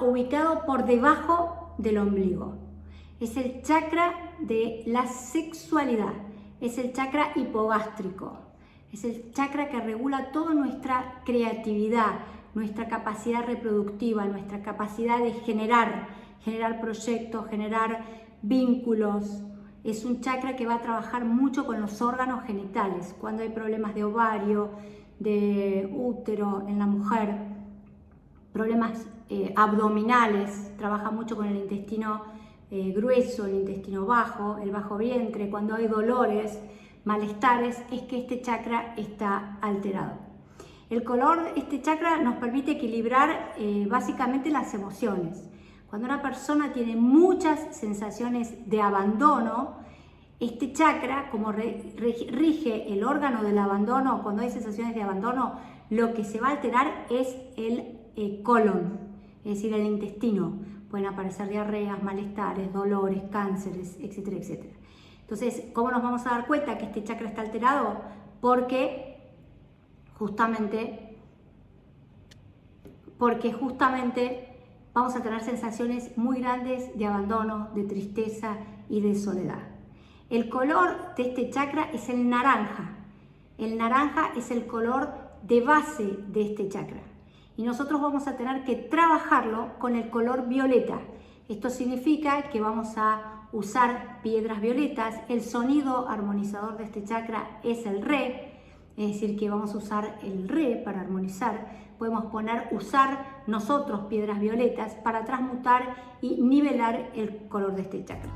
ubicado por debajo del ombligo. Es el chakra de la sexualidad, es el chakra hipogástrico, es el chakra que regula toda nuestra creatividad, nuestra capacidad reproductiva, nuestra capacidad de generar, generar proyectos, generar vínculos. Es un chakra que va a trabajar mucho con los órganos genitales, cuando hay problemas de ovario, de útero en la mujer, problemas eh, abdominales, trabaja mucho con el intestino eh, grueso, el intestino bajo, el bajo vientre, cuando hay dolores, malestares, es que este chakra está alterado. El color este chakra nos permite equilibrar eh, básicamente las emociones. Cuando una persona tiene muchas sensaciones de abandono, este chakra, como rige el órgano del abandono, cuando hay sensaciones de abandono, lo que se va a alterar es el eh, colon, es decir, el intestino. Pueden aparecer diarreas, malestares, dolores, cánceres, etcétera, etcétera. Entonces, ¿cómo nos vamos a dar cuenta que este chakra está alterado? Porque justamente, porque justamente vamos a tener sensaciones muy grandes de abandono, de tristeza y de soledad. El color de este chakra es el naranja. El naranja es el color de base de este chakra. Y nosotros vamos a tener que trabajarlo con el color violeta. Esto significa que vamos a usar piedras violetas. El sonido armonizador de este chakra es el re, es decir, que vamos a usar el re para armonizar. Podemos poner, usar nosotros piedras violetas para transmutar y nivelar el color de este chakra.